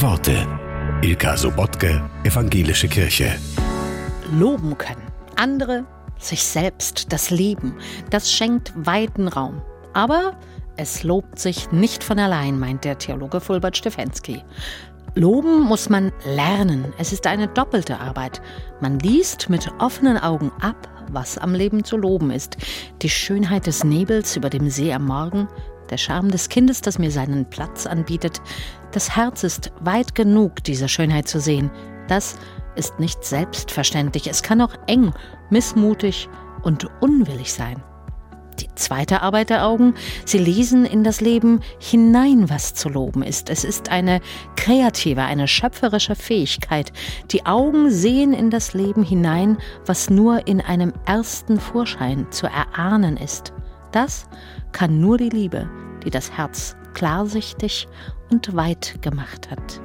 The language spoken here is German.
Worte. Ilka Sobotke, Evangelische Kirche. Loben können. Andere, sich selbst, das Leben. Das schenkt weiten Raum. Aber es lobt sich nicht von allein, meint der Theologe Fulbert Stefensky. Loben muss man lernen. Es ist eine doppelte Arbeit. Man liest mit offenen Augen ab, was am Leben zu loben ist. Die Schönheit des Nebels über dem See am Morgen, der Charme des Kindes, das mir seinen Platz anbietet. Das Herz ist weit genug, diese Schönheit zu sehen. Das ist nicht selbstverständlich. Es kann auch eng, missmutig und unwillig sein. Die zweite Arbeit der Augen, sie lesen in das Leben hinein, was zu loben ist. Es ist eine kreative, eine schöpferische Fähigkeit. Die Augen sehen in das Leben hinein, was nur in einem ersten Vorschein zu erahnen ist. Das kann nur die Liebe, die das Herz klarsichtig und weit gemacht hat.